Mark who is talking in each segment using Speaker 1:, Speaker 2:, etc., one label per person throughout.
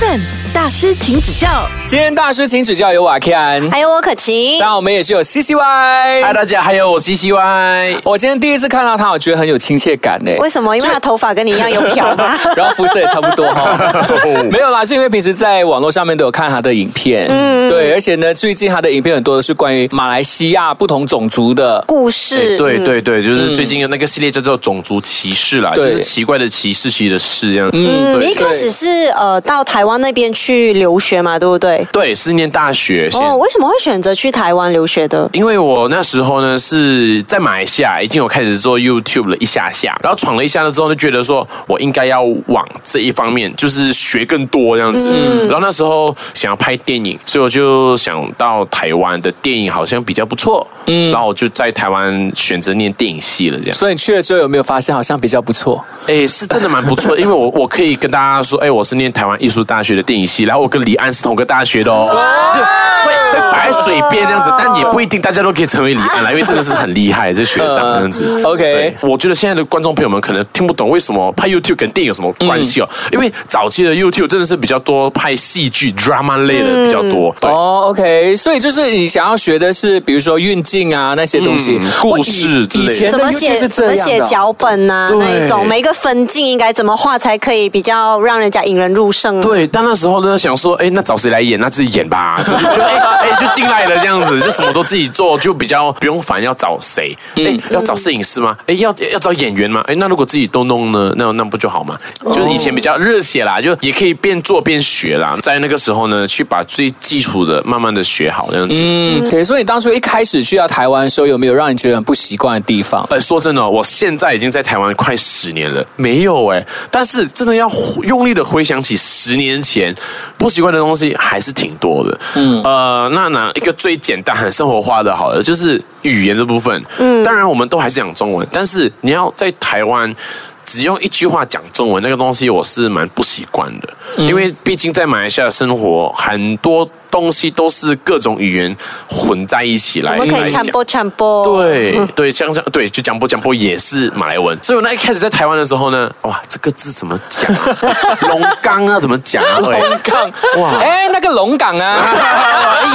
Speaker 1: 7. 大师，请指教。
Speaker 2: 今天大师请指教有瓦 Ken，
Speaker 3: 还有我可晴
Speaker 2: 当，然我们也是有 C C Y。
Speaker 4: 嗨，大家，还有我 C C Y。
Speaker 2: 我今天第一次看到他，我觉得很有亲切感呢。
Speaker 3: 为什么？因为他头发跟你一样有漂吗？
Speaker 2: 然后肤色也差不多哈，没有啦，是因为平时在网络上面都有看他的影片，嗯，对，而且呢，最近他的影片很多都是关于马来西亚不同种族的，
Speaker 3: 故事，
Speaker 4: 对对对，就是最近有那个系列叫做种族歧视啦，就
Speaker 2: 对
Speaker 4: 是奇怪的歧视，歧视的事这样。
Speaker 2: 嗯
Speaker 3: 嗯，你一开始是呃到台湾那边去留学嘛，对不对？
Speaker 4: 对，是念大学。
Speaker 3: 哦，为什么会选择去台湾留学的？
Speaker 4: 因为我那时候呢是在马来西亚已经有开始做 YouTube 了一下下，然后闯了一下了之后，就觉得说我应该要往这一方面，就是学更多这样子。然后那时候想要拍电影，所以我就想到台湾的电影好像比较不错，嗯，然后我就在台湾选择念电影系了，这样。
Speaker 2: 所以你去了之后有没有发现好像比较不错？
Speaker 4: 哎，是真的蛮不错的，因为我我可以跟大家说，哎，我是念台湾艺术大学的电影系，然后我跟李安是同个大学的哦，就会会摆在嘴边这样子，但也不一定大家都可以成为李安啦，因为真的是很厉害，这学长这样子。
Speaker 2: 嗯。OK
Speaker 4: 我觉得现在的观众朋友们可能听不懂为什么拍 YouTube 跟电影有什么关系哦，因为早期的 YouTube 真的是比较多拍戏剧 drama 类的比较多，对。
Speaker 2: 哦，OK，所以就是你想要学的是，比如说运镜啊那些东西，
Speaker 4: 嗯故事之类的。
Speaker 3: 怎么写
Speaker 2: 是
Speaker 3: 怎么写脚本呐、那一种每一个分镜应该怎么画才可以比较让人家引人入胜？，
Speaker 4: 对，但那时候呢，想说，哎，那找谁来演？那自己演吧，哎哎就进来了这样子，就什么都自己做，就比较不用烦要找谁。哎，要找摄影师吗？哎，要要找演员吗？哎，那如果自己都弄呢，那那不就好吗？就是以前比较热血啦，就也可以边做边学啦。在那个时候呢，去把最基础的慢慢的学好这样子。
Speaker 2: 嗯，可以。所以你当初一开始去到台湾的时候，有没有让你觉得很不习惯的地方？
Speaker 4: 呃，说真的哦，我现在已经在台湾快十年了，没有哎，但是真的要用力的回想起十年前不习惯的东西，还是挺多的。嗯，呃，那拿一个最简单、很生活化的，好了，就是语言这部分。嗯，当然我们都还是讲中文，但是你要在台湾。只用一句话讲中文，那个东西我是蛮不习惯的，因为毕竟在马来西亚生活，很多东西都是各种语言混在一起来
Speaker 3: 我们可以传播传播。
Speaker 4: 对对，讲讲对，就讲播讲播也是马来文，所以我那一开始在台湾的时候呢，哇，这个字怎么讲啊？龙岗啊，怎么讲啊？
Speaker 2: 龙岗，哇，哎，那个龙岗啊，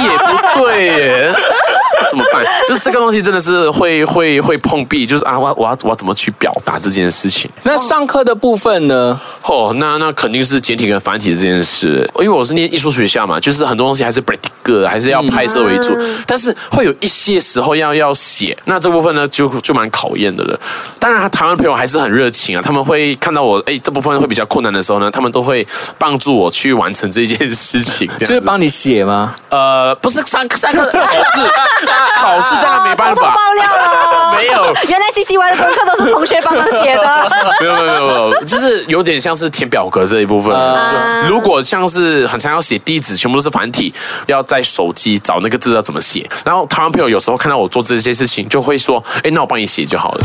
Speaker 4: 也不对耶，怎么办？就是这个东西真的是会会会碰壁，就是啊，我我要我要怎么去表达这件事情？
Speaker 2: 那上课的部分呢？
Speaker 4: 哦，那那肯定是简体跟繁体这件事，因为我是念艺术学校嘛，就是很多东西还是 practical，还是要拍摄为主，但是会有一些时候要要写，那这部分呢就就蛮考验的了。当然，台湾朋友还是很热情啊，他们会看到我哎这部分会比较困难的时候呢，他们都会帮助我去完成这件事情，
Speaker 2: 就是帮你写吗？
Speaker 4: 呃不是上上课考试，考试当然没办法，
Speaker 3: 料了，
Speaker 4: 没有。
Speaker 3: 原来 C C Y 的功课都是同学帮忙写的。
Speaker 4: 没有没有没有没有，就是有点像是填表格这一部分。如果像是很常要写地址，全部都是繁体，要在手机找那个字要怎么写。然后台湾朋友有时候看到我做这些事情，就会说：“哎，那我帮你写就好了。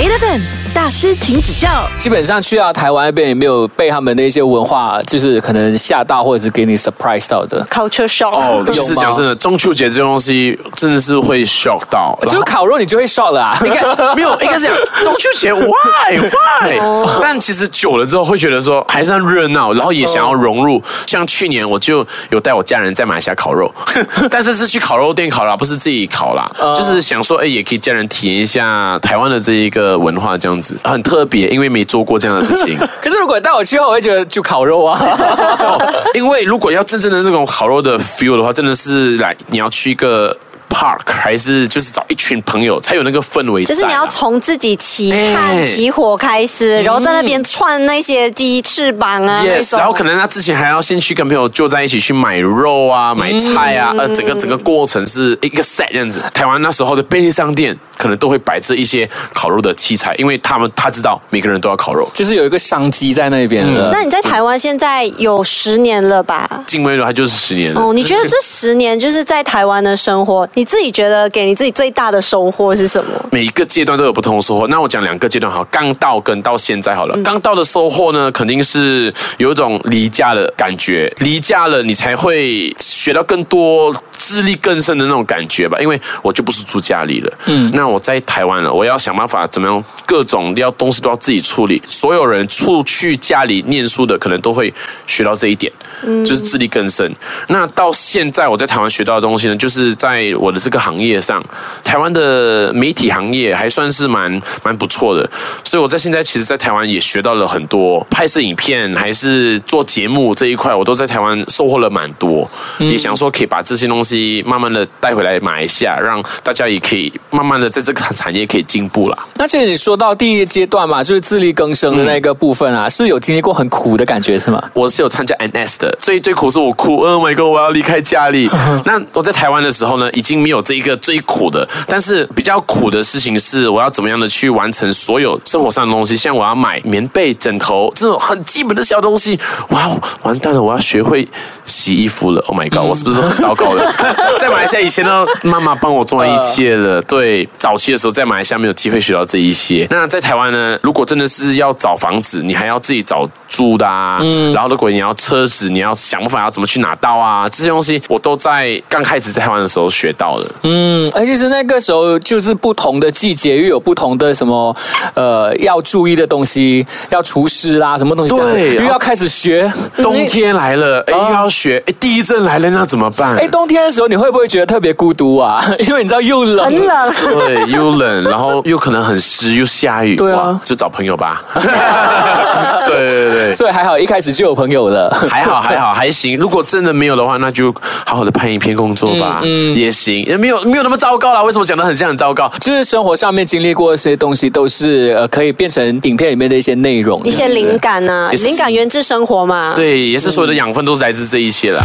Speaker 1: Eleven 大师，请指教。
Speaker 2: 基本上去到台湾那边，也没有被他们的一些文化，就是可能吓到，或者是给你 surprise 到的
Speaker 3: ？Culture shock。
Speaker 4: 哦，其
Speaker 2: 有吗
Speaker 4: 实讲真的，中秋节这东西真的是会 shock 到。
Speaker 2: 就是烤肉，你就会 shock 了啊！
Speaker 4: 应该没有，应该是讲 中秋节 why why？但其实久了之后会觉得说还是很热闹，然后也想要融入。像去年我就有带我家人在马来西亚烤肉，但是是去烤肉店烤啦，不是自己烤啦，就是想说哎，也可以家人体验一下台湾的这一个文化，这样子很特别，因为没做过这样的事情。
Speaker 2: 可是如果带我去的话，我会觉得就烤肉啊。
Speaker 4: 哦，因为如果要真正的那种烤肉的 feel 的话，真的是来你要去一个 park，还是就是找一群朋友才有那个氛围啊。
Speaker 3: 就是你要从自己起汗、
Speaker 4: 哎
Speaker 3: 起火开始，然后在那边串那些鸡翅膀啊
Speaker 4: Yes，然后可能他之前还要先去跟朋友就在一起去买肉啊、买菜啊，呃，整个整个过程是一个 set 这样子。台湾那时候的便利商店可能都会摆着一些烤肉的器材，因为他们他知道每个人都要烤肉。
Speaker 2: 就是有一个商机在那边的。
Speaker 3: 那你在台湾现在有十年了吧？
Speaker 4: 进微柔它就是十年了。
Speaker 3: 哦，你觉得这十年就是在台湾的生活，你你自己觉得给你自己最大的收获是什么？
Speaker 4: 每一个阶段都有不同的收获。那我讲两个阶段好，刚到跟到现在好了。刚到的收获呢，肯定是有一种离家的感觉，离家了你才会学到更多。自力更深的那种感觉吧，因为我就不是住家里了。嗯，那我在台湾了，我要想办法怎么样，各种要东西都要自己处理。所有人出去家里念书的，可能都会学到这一点，嗯，就是自力更生。那到现在我在台湾学到的东西呢，就是在我的这个行业上，台湾的媒体行业还算是蛮蛮不错的。所以我在现在其实，在台湾也学到了很多，拍摄影片还是做节目这一块，我都在台湾收获了蛮多。也想说可以把这些东西。慢慢的带回来马来西亚，让大家也可以慢慢的在这个产业可以进步了。
Speaker 2: 那现在你说到第一阶段嘛，就是自力更生的那个部分啊，是有经历过很苦的感觉是吗？
Speaker 4: 我是有参加 NS 的，最最苦是我哭，Oh my god，我要离开家里。那我在台湾的时候呢，已经没有这一个最苦的，但是比较苦的事情是，我要怎么样的去完成所有生活上的东西，像我要买棉被、枕头这种很基本的小东西。哇，完蛋了，我要学会洗衣服了。Oh my god，我是不是很 糟糕了？在马来西亚以前呢，妈妈帮我做完一切了。对，早期的时候在马来西亚没有机会学到这一些。那在台湾呢，如果真的是要找房子，你还要自己找租的啊。嗯。然后如果你要车子，你要想办法要怎么去拿到啊？这些东西我都在刚开始在台湾的时候学到的。
Speaker 2: 嗯，而且是那个时候就是不同的季节又有不同的什么呃要注意的东西，要除湿啦，什么东西？
Speaker 4: 对，
Speaker 2: 又要开始学。
Speaker 4: 冬天来了，哎，又要学。哎，地震来了，那怎么办？
Speaker 2: 哎，冬天的时候你会不会觉得特别孤独啊？因为你知道又冷，
Speaker 3: 很冷，
Speaker 4: 对，又冷，然后又可能很湿，又下雨，
Speaker 2: 对啊，
Speaker 4: 就找朋友吧。对对对，
Speaker 2: 所以还好一开始就有朋友了，
Speaker 4: 还好还好还行。如果真的没有的话，那就好好的拍影片工作吧，嗯，也行，也没有没有那么糟糕啦。为什么讲的很像很糟糕？
Speaker 2: 就是生活上面经历过一些东西，都是呃可以变成影片里面的一些内容，
Speaker 3: 一些灵感呢，灵感源自生活嘛。
Speaker 4: 对，也是所有的养分都是来自这一些的。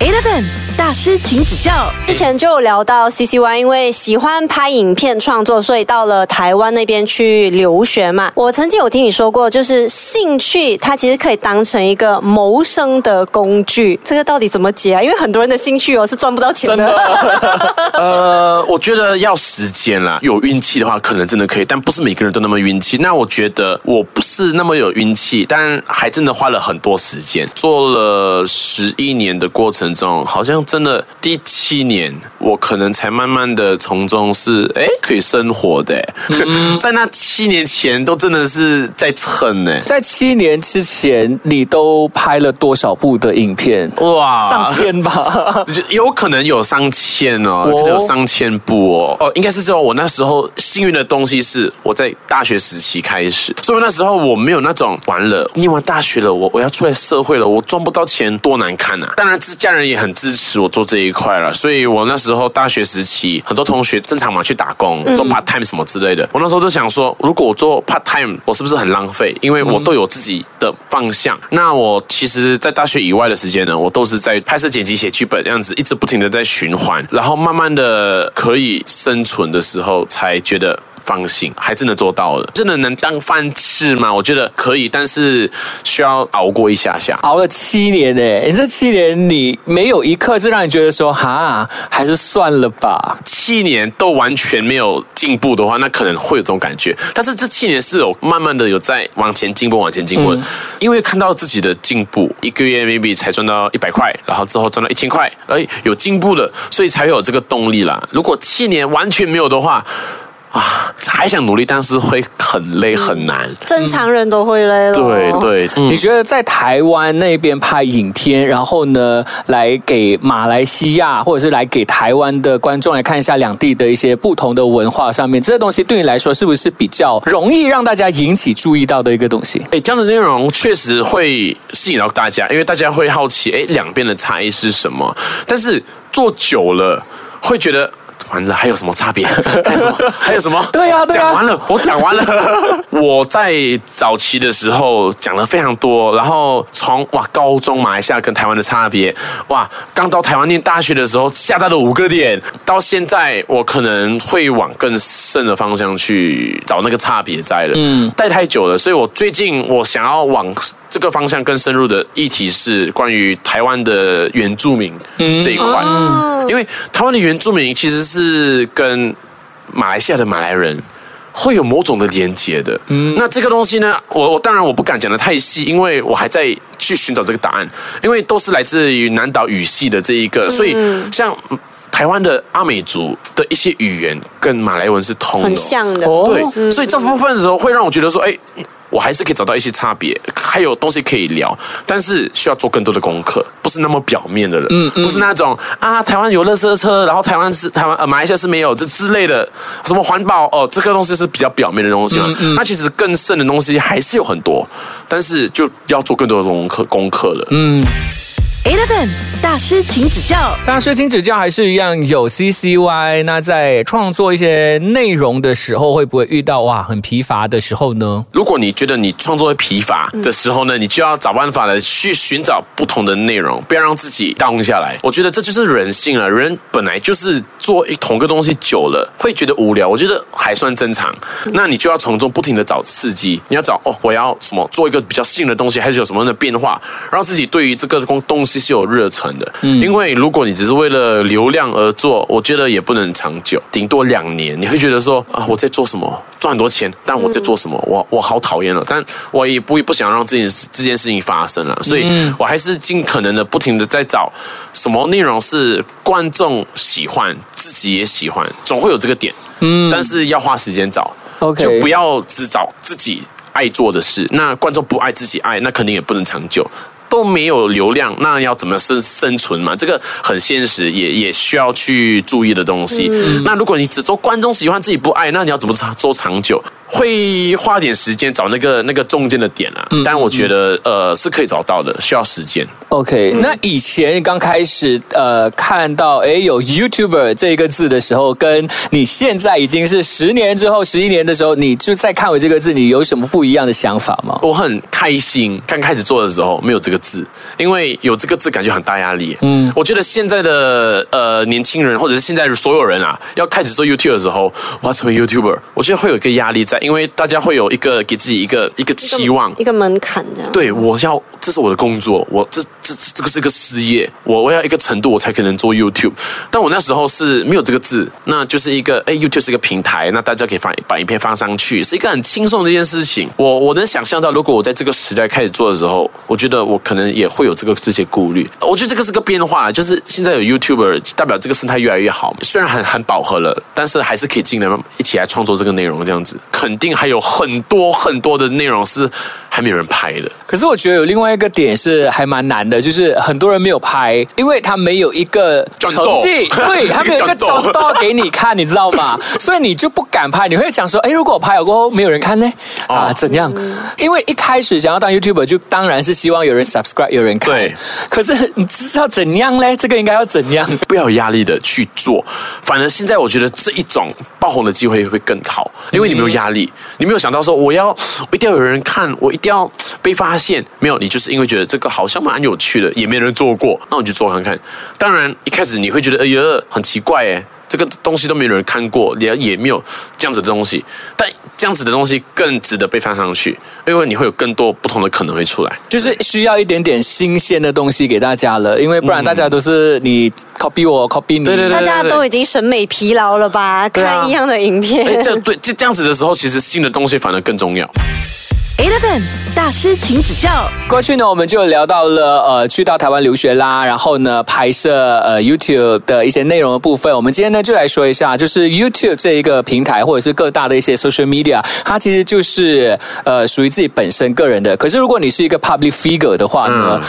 Speaker 1: Eleven 大师，请指教。
Speaker 3: 之前就有聊到 C C Y，因为喜欢拍影片创作，所以到了台湾那边去留学嘛。我曾经有听你说过，就是兴趣它其实可以当成一个谋生的工具。这个到底怎么解啊？因为很多人的兴趣哦是赚不到钱的。
Speaker 4: 呃，我觉得要时间啦，有运气的话可能真的可以，但不是每个人都那么运气。那我觉得我不是那么有运气，但还真的花了很多时间，做了十一年的过程。中好像真的第七年，我可能才慢慢的从中是哎可以生活的。在那七年前，都真的是在蹭呢。
Speaker 2: 在七年之前，你都拍了多少部的影片？哇，上千吧？
Speaker 4: 有可能有上千哦，可能有上千部哦。哦，应该是说，我那时候幸运的东西是我在大学时期开始，所以那时候我没有那种完了，念完大学了，我我要出来社会了，我赚不到钱，多难看啊！当然，是家人。也很支持我做这一块了，所以我那时候大学时期，很多同学正常嘛去打工做 part time 什么之类的。我那时候就想说，如果我做 part time，我是不是很浪费？因为我都有自己的方向。那我其实，在大学以外的时间呢，我都是在拍摄、剪辑、写剧本这样子，一直不停的在循环，然后慢慢的可以生存的时候，才觉得。放心，还真的做到了，真的能当饭吃吗？我觉得可以，但是需要熬过一下下。
Speaker 2: 熬了七年诶，你这七年你没有一刻是让你觉得说哈，还是算了吧。
Speaker 4: 七年都完全没有进步的话，那可能会有这种感觉。但是这七年是有慢慢的有在往前进步，往前进步。因为看到自己的进步，一个月 maybe 才赚到一百块，然后之后赚到一千块，哎，有进步了，所以才有这个动力啦。如果七年完全没有的话，啊，还想努力，但是会很累很难。
Speaker 3: 正常人都会累了。
Speaker 4: 对对，
Speaker 2: 你觉得在台湾那边拍影片，然后呢，来给马来西亚或者是来给台湾的观众来看一下两地的一些不同的文化上面，这些东西对你来说是不是比较容易让大家引起注意到的一个东西？
Speaker 4: 哎，这样的内容确实会吸引到大家，因为大家会好奇，哎，两边的差异是什么？但是做久了会觉得。完了，还有什么差别？还有什么？还有什么？
Speaker 2: 对呀，
Speaker 4: 讲完了，我讲完了。我在早期的时候讲了非常多，然后从哇高中马来西亚跟台湾的差别，哇刚到台湾念大学的时候下到了五个点，到现在我可能会往更深的方向去找那个差别在了。嗯，待太久了，所以我最近我想要往这个方向更深入的议题是关于台湾的原住民这一块，因为台湾的原住民其实是跟马来西亚的马来人。会有某种的连接的，嗯，那这个东西呢，我我当然我不敢讲的太细，因为我还在去寻找这个答案，因为都是来自于南岛语系的这一个，所以像台湾的阿美族的一些语言跟马来文是通的，
Speaker 3: 很像的，
Speaker 4: 对，所以这部分的时候会让我觉得说，哎。我还是可以找到一些差别，还有东西可以聊，但是需要做更多的功课，不是那么表面的人，嗯嗯，不是那种啊，台湾有乐色车，然后台湾是台湾呃马来西亚是没有这之类的，什么环保哦，这个东西是比较表面的东西嘛，那其实更深的东西还是有很多，但是就要做更多的功课功课了，嗯。
Speaker 1: Eleven 大师，请指教。
Speaker 2: 大师，请指教，还是一样有 CCY。那在创作一些内容的时候，会不会遇到哇很疲乏的时候呢？
Speaker 4: 如果你觉得你创作会疲乏的时候呢，你就要找办法的去寻找不同的内容，不要让自己 down 下来。我觉得这就是人性啊，人本来就是做一同个东西久了会觉得无聊，我觉得还算正常。那你就要从中不停的找刺激，你要找哦，我要什么做一个比较新的东西，还是有什么样的变化，让自己对于这个东东西。是有热忱的，嗯，因为如果你只是为了流量而做，我觉得也不能长久，顶多两年，你会觉得说啊，我在做什么，赚很多钱，但我在做什么，我我好讨厌了，但我也不不想让这件事这件事情发生了，所以我还是尽可能的不停的在找什么内容是观众喜欢，自己也喜欢，总会有这个点，嗯，但是要花时间找
Speaker 2: ，OK，
Speaker 4: 就不要只找自己爱做的事，那观众不爱自己爱，那肯定也不能长久。都没有流量，那要怎么生生存嘛？这个很现实，也也需要去注意的东西。那如果你只做观众喜欢，自己不爱，那你要怎么做长久？会花点时间找那个那个中间的点啊，但我觉得呃是可以找到的，需要时间。
Speaker 2: OK，那以前刚开始呃看到哎有 YouTuber 这个字的时候，跟你现在已经是十年之后、十一年的时候，你就再看我这个字，你有什么不一样的想法吗？
Speaker 4: 我很开心，刚开始做的时候没有这个字，因为有这个字感觉很大压力。嗯，我觉得现在的呃年轻人或者是现在所有人啊，要开始做 YouTube 的时候，我要成为 YouTuber，我觉得会有一个压力在。因为大家会有一个给自己一个一个期望，
Speaker 3: 一个门槛这样。
Speaker 4: 对，我要这是我的工作，我这这这个是个事业，我我要一个程度我才可能做 YouTube。但我那时候是没有这个字，那就是一个哎，YouTube 是一个平台，那大家可以放把影片放上去，是一个很轻松的一件事情。我我能想象到，如果我在这个时代开始做的时候，我觉得我可能也会有这个这些顾虑。我觉得这个是个变化，就是现在有 YouTuber，代表这个生态越来越好。虽然很很饱和了，但是还是可以进来一起来创作这个内容，这样子。肯定还有很多很多的内容是还没有人拍的。
Speaker 2: 可是我觉得有另外一个点是还蛮难的，就是很多人没有拍，因为他没有一个成绩，对他没有一个转到给你看，你知道吗？所以你就不敢拍。你会想说，哎，如果我拍了过后没有人看呢？啊，怎样？因为一开始想要当 YouTuber，就当然是希望有人 subscribe，有人看。
Speaker 4: 对。
Speaker 2: 可是你知道怎样呢？这个应该要怎样？
Speaker 4: 不要有压力的去做。反而现在我觉得这一种爆红的机会会更好，因为你没有压力。你没有想到说我要我一定要有人看，我一定要被发现。没有，你就是因为觉得这个好像蛮有趣的，也没人做过，那我就做看看。当然一开始你会觉得哎呀很奇怪哎，这个东西都没有人看过，也也没有这样子的东西。但这样子的东西更值得被放上去，因为你会有更多不同的可能会出来。
Speaker 2: 就是需要一点点新鲜的东西给大家了，因为不然大家都是你 copy 我 copy 你，
Speaker 4: 对对对，
Speaker 3: 大家都已经审美疲劳了吧？看一样的影片，
Speaker 4: 这对就这样子的时候，其实新的东西反而更重要。
Speaker 1: Eleven 大师，请指教。
Speaker 2: 过去呢，我们就聊到了呃，去到台湾留学啦，然后呢，拍摄呃 YouTube 的一些内容的部分。我们今天呢，就来说一下，就是 YouTube 这一个平台，或者是各大的一些 social media，它其实就是呃，属于自己本身个人的。可是如果你是一个 public figure 的话呢，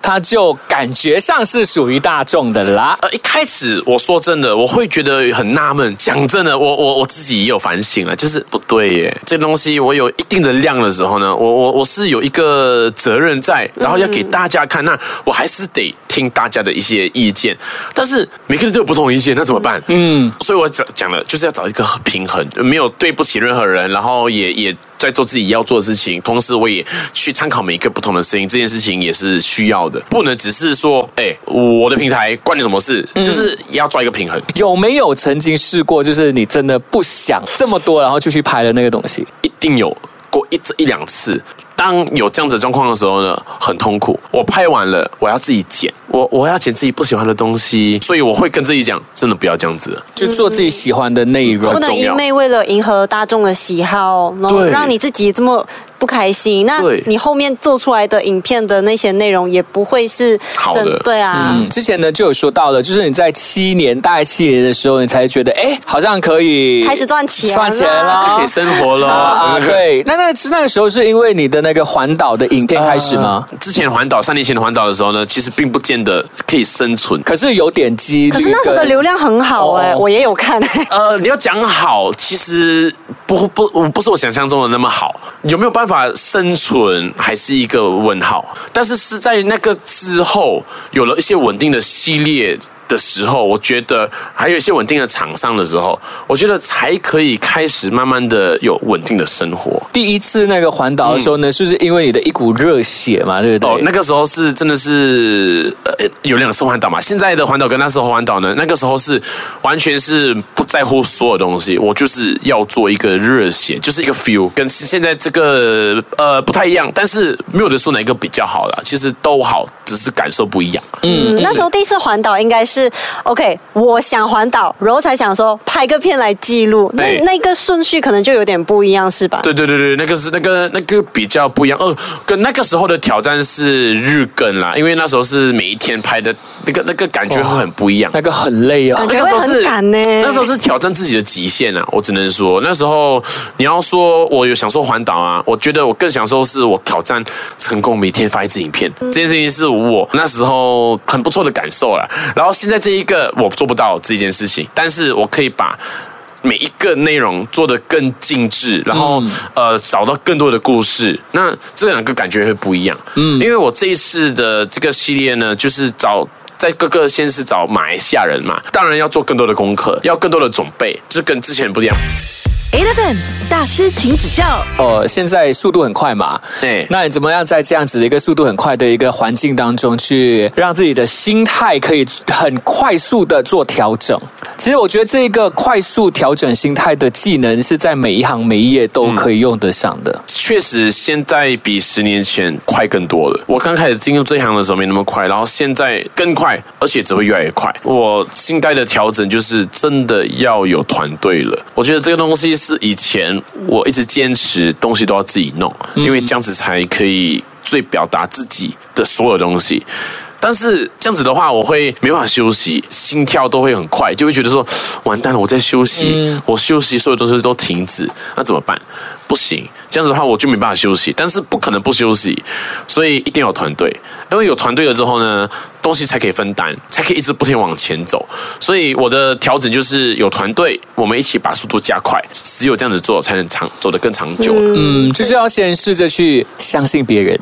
Speaker 2: 它就感觉上是属于大众的啦。
Speaker 4: 呃，一开始我说真的，我会觉得很纳闷。讲真的，我我我自己也有反省了，就是不对耶，这东西我有一定的量的时候。呢，我我我是有一个责任在，然后要给大家看，那我还是得听大家的一些意见，但是每个人都有不同意见，那怎么办？嗯，所以我讲讲了，就是要找一个平衡，没有对不起任何人，然后也也在做自己要做的事情，同时我也去参考每一个不同的声音，这件事情也是需要的，不能只是说，哎，我的平台关你什么事？就是要抓一个平衡。
Speaker 2: 有没有曾经试过，就是你真的不想这么多，然后就去拍了那个东西？
Speaker 4: 一定有。过一一两次，当有这样子状况的时候呢，很痛苦。我拍完了，我要自己剪，我我要剪自己不喜欢的东西，所以我会跟自己讲，真的不要这样子。
Speaker 2: 就做自己喜欢的内容
Speaker 3: 不。能一昧为了迎合大众的喜好，然后让你自己这么不开心。那你后面做出来的影片的那些内容也不会是
Speaker 4: 好的
Speaker 3: 对啊。
Speaker 2: 嗯，之前呢就有说到了，就是你在七年，大概七年的时候，你才觉得，哎，好像可以
Speaker 3: 开始赚钱了
Speaker 2: 赚钱了，
Speaker 4: 是可以生活了。
Speaker 2: 啊，对，那那是那个时候是因为你的那个环岛的影片开始吗？
Speaker 4: 之前环岛三年前的环岛的时候呢，其实并不见得可以生存。
Speaker 2: 可是有点击，
Speaker 3: 可是那时候的流量很好哎、
Speaker 2: 哦
Speaker 3: 我也有看、
Speaker 4: 呃，你要讲好，其实不不不是我想象中的那么好。有没有办法法生存，还是一个问号。但是是在那个之后，有了一些稳定的系列。的时候，我觉得还有一些稳定的厂商的时候，我觉得才可以开始慢慢的有稳定的生活。
Speaker 2: 第一次那个环岛的时候呢，是不是因为你的一股热血嘛？对不对？
Speaker 4: 哦，那个时候是真的是呃有两次环岛嘛。现在的环岛跟那时候环岛呢，那个时候是完全是不在乎所有东西，我就是要做一个热血，就是一个 feel，跟现在这个呃不太一样，但是没有的说哪一个比较好了，其实都好，只是感受不一样。
Speaker 3: 嗯，那时候第一次环岛应该是 OK，我想环岛，然后才想说拍个片来记录，那
Speaker 4: 哎
Speaker 3: 那个顺序可能就有点不一样，是吧？
Speaker 4: 对对对对，那个是那个那个比较不一样。哦，跟那个时候的挑战是日更啦，因为那时候是每一天拍的，那个那个感觉会很不一样。
Speaker 2: 那个很累哦
Speaker 3: 感。觉
Speaker 4: 那个时候是
Speaker 3: 会很赶呢
Speaker 4: 那时候是挑战自己的极限啊！我只能说，那时候你要说我有享受环岛啊，我觉得我更享受是我挑战成功每天发一支影片，这件事情是我那时候很不错的感受啦。然后现在这一个我做不到这件事情，但是我可以把。每一个内容做得更精致，然后、呃找到更多的故事，那这两个感觉会不一样。嗯，因为我这一次的这个系列呢，就是找在各个县市找马来西亚人嘛，当然要做更多的功课，要更多的准备，这跟之前不一样。
Speaker 1: Eleven 大师，请指教。
Speaker 2: 哦，现在速度很快嘛，
Speaker 4: 对
Speaker 2: 那你怎么样在这样子的一个速度很快的一个环境当中，去让自己的心态可以很快速的做调整？其实我觉得这个快速调整心态的技能，是在每一行每一业都可以用得上的。
Speaker 4: 确实，现在比十年前快更多了。我刚开始进入这一行的时候没那么快，然后现在更快，而且只会越来越快。我心态的调整就是真的要有团队了。我觉得这个东西是以前我一直坚持东西都要自己弄，因为这样子才可以最表达自己的所有东西。但是这样子的话，我会没办法休息，心跳都会很快，就会觉得说，完蛋了，我在休息，我休息，所有东西都停止，那怎么办？不行，这样子的话我就没办法休息，但是不可能不休息，所以一定要有团队，因为有团队了之后呢，东西才可以分担，才可以一直不停往前走。所以我的调整就是有团队，我们一起把速度加快，只有这样子做才能长走得更长久。
Speaker 2: 嗯，就是要先试着去相信别人。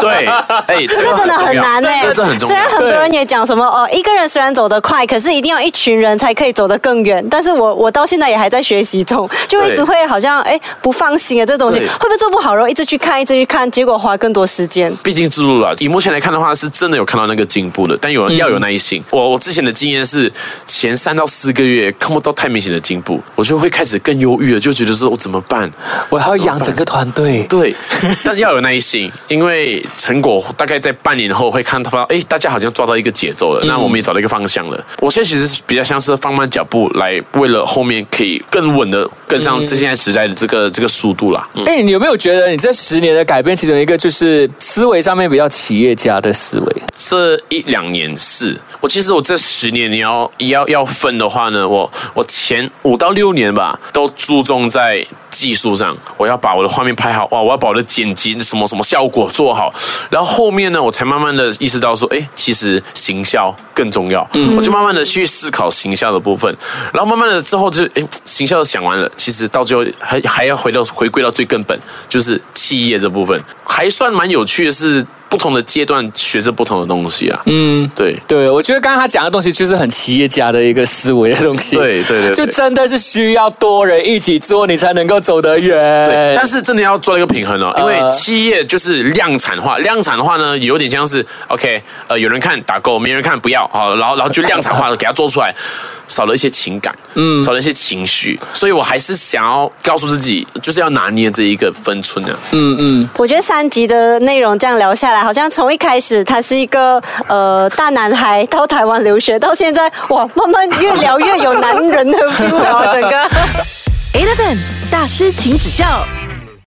Speaker 4: 对，哎，这
Speaker 3: 这个真的很难哎、
Speaker 4: 这这很重要
Speaker 3: 虽然。很多人也讲什么哦，一个人虽然走得快，可是一定要一群人才可以走得更远。但是我我到现在也还在学习中，就一直会好像哎不放心啊，这东西会不会做不好，然后一直去看，一直去看，结果花更多时间。
Speaker 4: 毕竟之路了，以目前来看的话，是真的有看到那个进步的，但有要有耐心。我我之前的经验是，前三到四个月看不到太明显的进步，我就会开始更忧郁了，就觉得说我怎么办？
Speaker 2: 我还要养整个团队。
Speaker 4: 对，但是要有耐心，因为成果大概在半年后会看到，哎，大家好像抓到一个节奏了，那我们也找到一个方向了。我现在其实比较像是放慢脚步，来为了后面可以更稳的跟上是现在时代的这个这个速度啦。嗯
Speaker 2: 哎、你有没有觉得你这十年的改变，其中一个就是思维上面比较企业家的思维？
Speaker 4: 这一两年是我其实我这十年你要要要分的话呢，我我前五到六年吧，都注重在技术上，我要把我的画面拍好，哇，我要把我的剪辑什么什么效果做好，然后后面呢，我才慢慢的意识到说，哎，其实行销更重要，嗯我就慢慢的去思考行销的部分，然后慢慢的之后就，哎，行销想完了，其实到最后还还要回到回归到最根本，就是企业这部分，还算蛮有趣的是。不同的阶段学着不同的东西啊，嗯，对，
Speaker 2: 对，我觉得刚刚他讲的东西就是很企业家的一个思维的东西。
Speaker 4: 对对对对
Speaker 2: 就真的是需要多人一起做，你才能够走得远。
Speaker 4: 对，但是真的要做一个平衡哦，因为
Speaker 2: 呃
Speaker 4: 企业就是量产化，量产化呢有点像是 OK，呃，有人看打勾，没人看不要，好，然后然后就量产化的 给它做出来。少了一些情感，嗯，少了一些情绪，所以我还是想要告诉自己，就是要拿捏这一个分寸啊。
Speaker 2: 嗯嗯，
Speaker 3: 我觉得三集的内容这样聊下来，好像从一开始他是一个呃大男孩到台湾留学，到现在哇，慢慢越聊越有男人的 feel 了，整个。
Speaker 1: Eleven 大师，请指教。